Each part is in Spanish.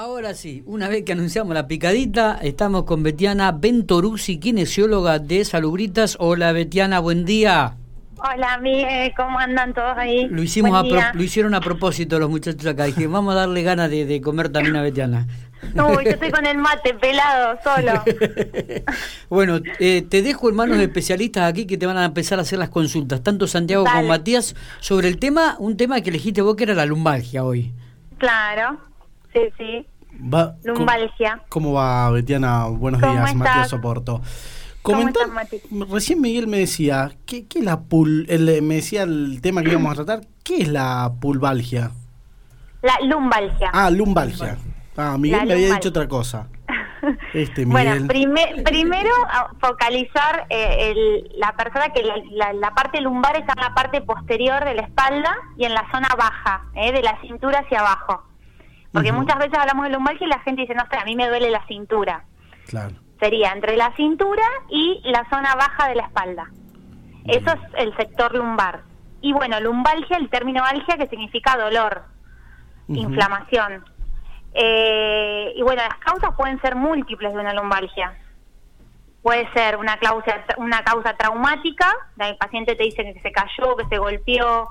Ahora sí, una vez que anunciamos la picadita, estamos con Betiana Ventoruzzi, kinesióloga de Salubritas. Hola Betiana, buen día. Hola, Miguel, ¿cómo andan todos ahí? Lo, hicimos lo hicieron a propósito los muchachos acá. Dije, vamos a darle ganas de, comer también a Betiana. Uy, yo estoy con el mate pelado, solo. bueno, eh, te dejo en manos de especialistas aquí que te van a empezar a hacer las consultas, tanto Santiago como Matías, sobre el tema, un tema que elegiste vos que era la lumbalgia hoy. Claro, sí, sí. lumbalgia. ¿Cómo, va, Betiana? Buenos días, Matías Soporto. Comentar, recién Miguel me decía, ¿qué, qué es la pul el, me decía el tema que íbamos a tratar, ¿qué es la pulvalgia? La lumbalgia. Ah, lumbalgia. Ah, Miguel me había dicho otra cosa. Este, Miguel. Bueno, primero focalizar eh, la persona que la, parte lumbar está en la parte posterior de la espalda y en la zona baja, eh, de la cintura hacia abajo. Porque muchas veces hablamos de lumbalgia y la gente dice, no sé, a mí me duele la cintura. Claro sería entre la cintura y la zona baja de la espalda. Eso es el sector lumbar. Y bueno, lumbalgia, el término algia que significa dolor, inflamación. Eh, y bueno, las causas pueden ser múltiples de una lumbalgia. Puede ser una causa, una causa traumática, el paciente te dice que se cayó, que se golpeó,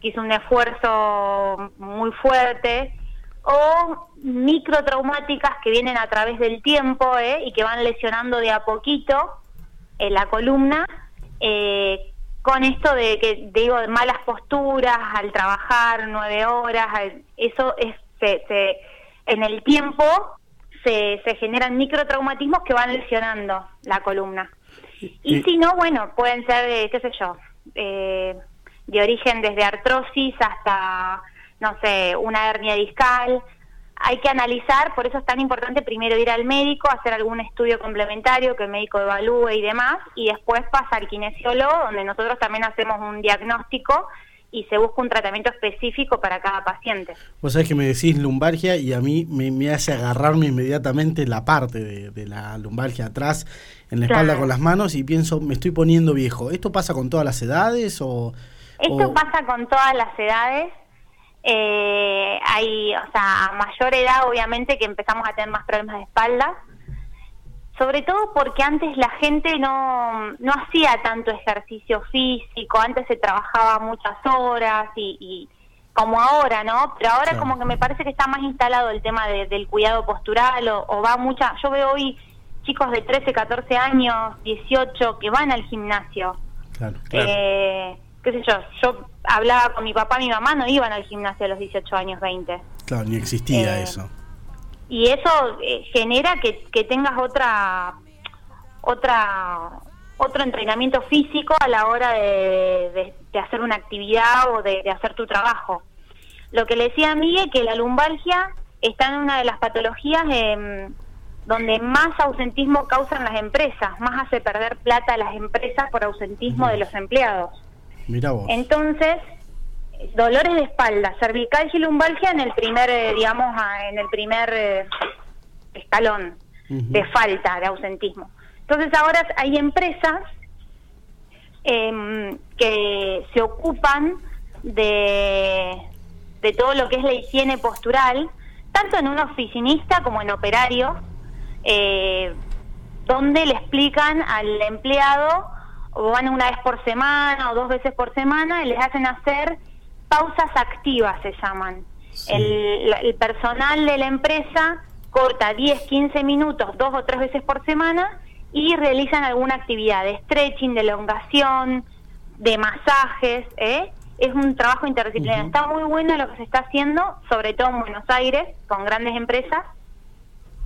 que hizo un esfuerzo muy fuerte, o microtraumáticas que vienen a través del tiempo ¿eh? y que van lesionando de a poquito eh, la columna, eh, con esto de que digo de malas posturas al trabajar nueve horas, eso es se, en el tiempo se, se generan microtraumatismos que van lesionando la columna. Y, si no, bueno, pueden ser, qué sé yo, de origen desde artrosis hasta no sé, una hernia discal. Hay que analizar, por eso es tan importante primero ir al médico, hacer algún estudio complementario que el médico evalúe y demás, y después pasa al kinesiólogo, donde nosotros también hacemos un diagnóstico y se busca un tratamiento específico para cada paciente. Vos sabés que me decís lumbalgia y a mí me, hace agarrarme inmediatamente la parte de, la lumbalgia atrás, en la espalda con las manos y pienso, me estoy poniendo viejo. ¿Esto pasa con todas las edades o...? Esto pasa con todas las edades eh, hay, o sea, a mayor edad obviamente que empezamos a tener más problemas de espalda, sobre todo porque antes la gente no, no hacía tanto ejercicio físico, antes se trabajaba muchas horas y, como ahora, ¿no? Pero ahora como que me parece que está más instalado el tema del cuidado postural o, va mucha, yo veo hoy chicos de 13, 14 años, 18 que van al gimnasio. Claro, eh, qué sé yo, yo hablaba con mi papá, mi mamá no iban al gimnasio a los 18 años, 20. Claro, ni existía eh, eso. Y eso eh, genera que, que tengas otra otra otro entrenamiento físico a la hora de, de, hacer una actividad o de, hacer tu trabajo. Lo que le decía a Miguel que la lumbalgia está en una de las patologías em, donde más ausentismo causan las empresas, más hace perder plata a las empresas por ausentismo de los empleados. Entonces, dolores de espalda, cervical y lumbalgia en el primer, eh, digamos, en el primer eh, escalón de falta de ausentismo. Entonces ahora hay empresas em, que se ocupan de, de todo lo que es la higiene postural, tanto en un oficinista como en operario, eh, donde le explican al empleado o van una vez por semana o dos veces por semana y les hacen hacer pausas activas, se llaman. El, personal de la empresa corta 10, 15 minutos dos o tres veces por semana y realizan alguna actividad de stretching, de elongación, de masajes. ¿eh? Es un trabajo interdisciplinario. Está muy bueno lo que se está haciendo, sobre todo en Buenos Aires, con grandes empresas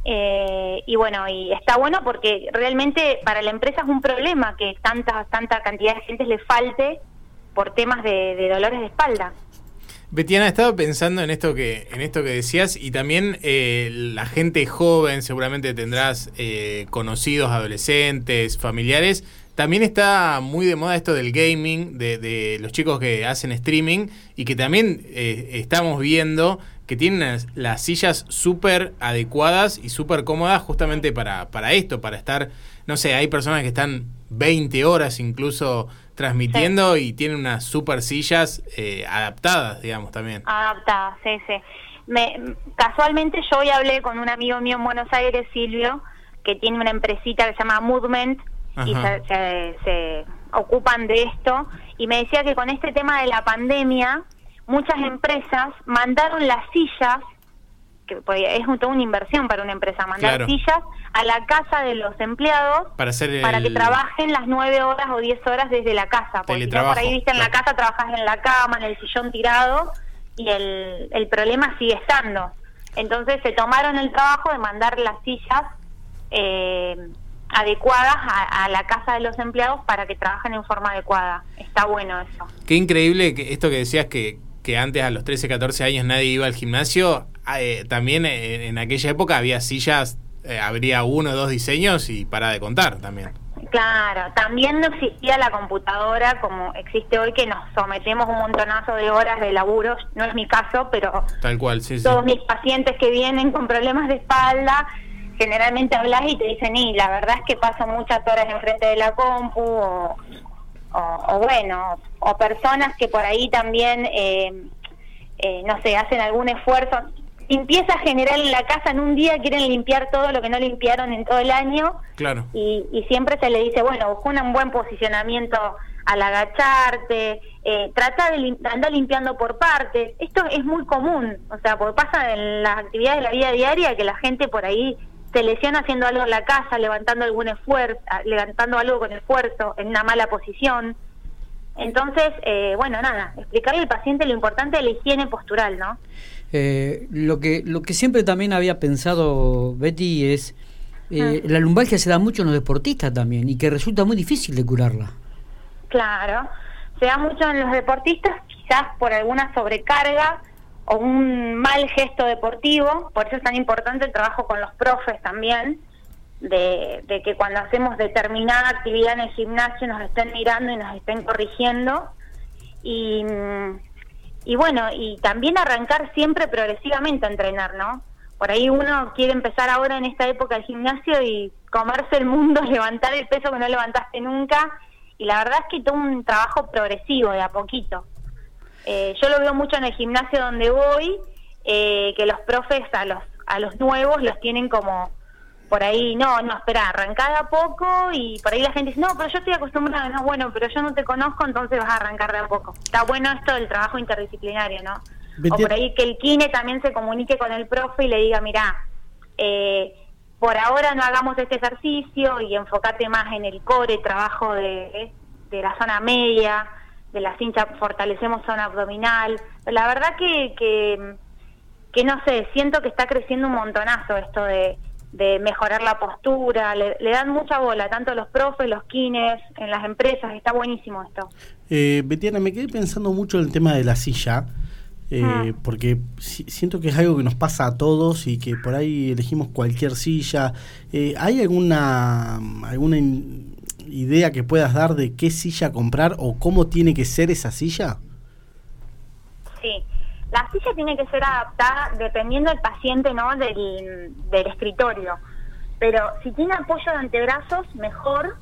eh, y bueno, y está bueno porque realmente para la empresa es un problema que tanta, tanta cantidad de gente le falte por temas de, dolores de espalda. Betiana, estaba pensando en esto que, en esto que decías y también eh, la gente joven, seguramente tendrás eh, conocidos, adolescentes, familiares. También está muy de moda esto del gaming, de, de los chicos que hacen streaming y que también estamos viendo que tienen las sillas súper adecuadas y súper cómodas justamente para, para esto, para estar, no sé, hay personas que están 20 horas incluso transmitiendo y tienen unas super sillas eh, adaptadas, digamos, también. Adaptadas, sí, sí. me, casualmente yo hoy hablé con un amigo mío en Buenos Aires, Silvio, que tiene una empresita que se llama Movement y se, ocupan de esto, y me decía que con este tema de la pandemia, muchas empresas mandaron las sillas, que pues, es toda una inversión para una empresa, mandar sillas a la casa de los empleados para, para que trabajen las nueve horas o diez horas desde la casa, porque si por ahí viste en la casa, trabajas en la cama, en el sillón tirado, y el, el problema sigue estando. Entonces se tomaron el trabajo de mandar las sillas eh, adecuadas a, la casa de los empleados para que trabajen en forma adecuada. Está bueno eso. Qué increíble que esto que decías que, que antes a los 13, 14 años nadie iba al gimnasio. Eh, también en, aquella época había sillas, eh, habría uno o dos diseños y para de contar también. Claro, también no existía la computadora como existe hoy, que nos sometemos un montonazo de horas de laburo. No es mi caso, pero Tal cual, todos mis pacientes que vienen con problemas de espalda, generalmente hablas y te dicen, y la verdad es que paso muchas horas enfrente de la compu, o, o, bueno, o personas que por ahí también, eh, eh, no sé, hacen algún esfuerzo limpieza general en la casa en un día quieren limpiar todo lo que no limpiaron en todo el año. Claro. Y, siempre se le dice, bueno, busca un buen posicionamiento al agacharte, eh, trata de andar limpiando por partes. Esto es muy común, o sea, porque pasa en las actividades de la vida diaria que la gente por ahí se lesiona haciendo algo en la casa, levantando algún esfuerzo, levantando algo con esfuerzo, en una mala posición. Entonces, eh, bueno, nada, explicarle al paciente lo importante de la higiene postural, ¿no? Eh, lo, que, lo que siempre también había pensado Betty es, eh, ah. la lumbalgia se da mucho en los deportistas también y que resulta muy difícil de curarla. Claro, se da mucho en los deportistas, quizás por alguna sobrecarga o un mal gesto deportivo, por eso es tan importante el trabajo con los profes también, de, de que cuando hacemos determinada actividad en el gimnasio nos estén mirando y nos estén corrigiendo. Y, y bueno, y también arrancar siempre progresivamente a entrenar, ¿no? Por ahí uno quiere empezar ahora en esta época del gimnasio y comerse el mundo, levantar el peso que no levantaste nunca. Y la verdad es que todo un trabajo progresivo, de a poquito. Eh, yo lo veo mucho en el gimnasio donde voy, eh, que los profes a los, a los nuevos los tienen como por ahí, no, no, espera, arrancada a poco y por ahí la gente dice, no, pero yo estoy acostumbrada, no, bueno, pero yo no te conozco, entonces vas a arrancar de a poco. Está bueno esto del trabajo interdisciplinario, ¿no? O por ahí que el kine también se comunique con el profe y le diga, mira, eh, por ahora no hagamos este ejercicio y enfócate más en el core, trabajo de, de la zona media, de la cincha, fortalecemos zona abdominal. La verdad que, que, que no sé, siento que está creciendo un montonazo esto de de mejorar la postura, le, dan mucha bola, tanto los profes, los kines, en las empresas, está buenísimo esto. Eh, Betiana, me quedé pensando mucho en el tema de la silla, eh, ah. porque siento que es algo que nos pasa a todos y que por ahí elegimos cualquier silla. Eh, ¿Hay alguna, alguna idea que puedas dar de qué silla comprar o cómo tiene que ser esa silla? Sí. La silla tiene que ser adaptada dependiendo del paciente, ¿no? Del, escritorio. Pero si tiene apoyo de antebrazos, mejor.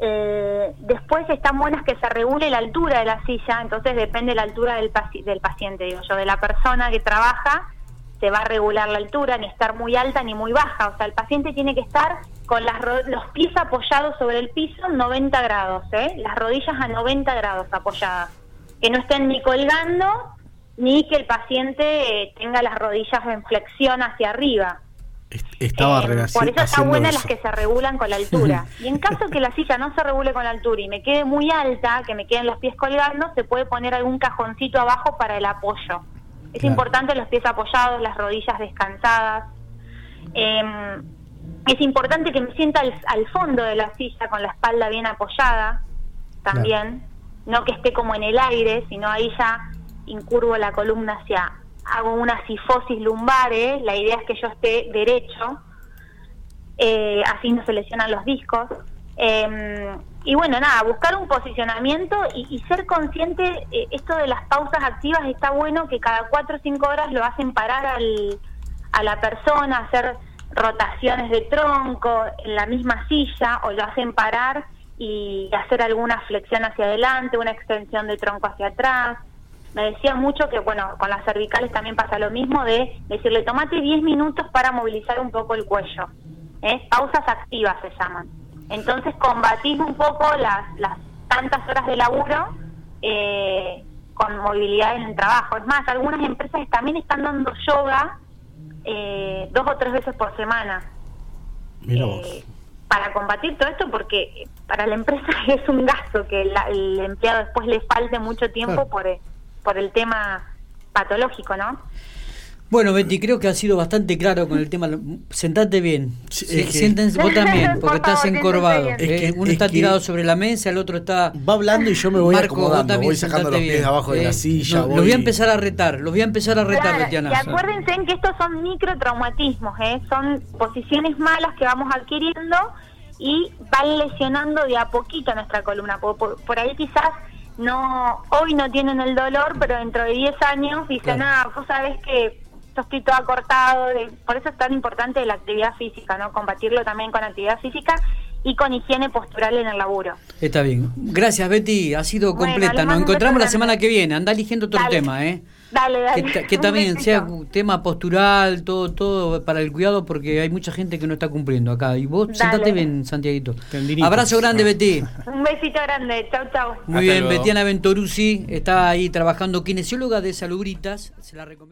Eh, después están buenas que se regule la altura de la silla, entonces depende de la altura del, del paciente, digo yo, de la persona que trabaja, se va a regular la altura, ni estar muy alta ni muy baja. O sea, el paciente tiene que estar con las los pies apoyados sobre el piso 90 grados, ¿eh? las rodillas a 90 grados apoyadas. Que no estén ni colgando ni que el paciente eh, tenga las rodillas en flexión hacia arriba. Estaba eh, Por eso está buena las que se regulan con la altura. y en caso que la silla no se regule con la altura y me quede muy alta, que me queden los pies colgando, se puede poner algún cajoncito abajo para el apoyo. Es importante los pies apoyados, las rodillas descansadas. Em, es importante que me sienta al, fondo de la silla con la espalda bien apoyada también. No que esté como en el aire, sino ahí ya incurvo la columna hacia, hago una sifosis lumbares, la idea es que yo esté derecho, eh, así no se lesionan los discos. Em, y bueno, nada, buscar un posicionamiento y, ser consciente, eh, esto de las pausas activas está bueno que cada cuatro o cinco horas lo hacen parar al, a la persona, hacer rotaciones de tronco en la misma silla o lo hacen parar y hacer alguna flexión hacia adelante, una extensión de tronco hacia atrás. me decía mucho que, bueno, con las cervicales también pasa lo mismo, de decirle, tomate 10 minutos para movilizar un poco el cuello. ¿eh? Pausas activas se llaman. Entonces combatís un poco las, las tantas horas de laburo eh, con movilidad en el trabajo. Es más, algunas empresas también están dando yoga eh, dos o tres veces por semana. Eh, para combatir todo esto, porque para la empresa es un gasto que el empleado después le falte mucho tiempo por, por el tema patológico, ¿no? Bueno, Betty, creo que ha sido bastante claro con el tema. Sentate bien. Siéntense vos también, porque estás encorvado. Eh, uno está tirado sobre la mesa, el otro está. Va hablando y yo me voy acomodando, voy sacando los pies abajo de la eh, silla. Los voy a empezar a retar, los voy a empezar a retar, Betiana. Y acuérdense que estos son microtraumatismos, ¿eh? son posiciones malas que vamos adquiriendo y van lesionando de a poquito nuestra columna. por ahí quizás no hoy no tienen el dolor, pero dentro de 10 años dicen, ah, vos sabés que estoy todo acortado, por eso es tan importante la actividad física, ¿no? Combatirlo también con actividad física y con higiene postural en el laburo. Está bien. Gracias, Betty. Ha sido completa. Nos encontramos la semana que viene. Anda eligiendo otro tema, ¿eh? Dale, dale. Que, también sea un tema postural, todo todo para el cuidado, porque hay mucha gente que no está cumpliendo acá. Y vos sentate bien, Santiaguito. Abrazo grande, Betty. Un besito grande. Chau, chau. Muy bien, Betiana Ventoruzzi está ahí trabajando, kinesióloga de salubritas. Se la recomiendo.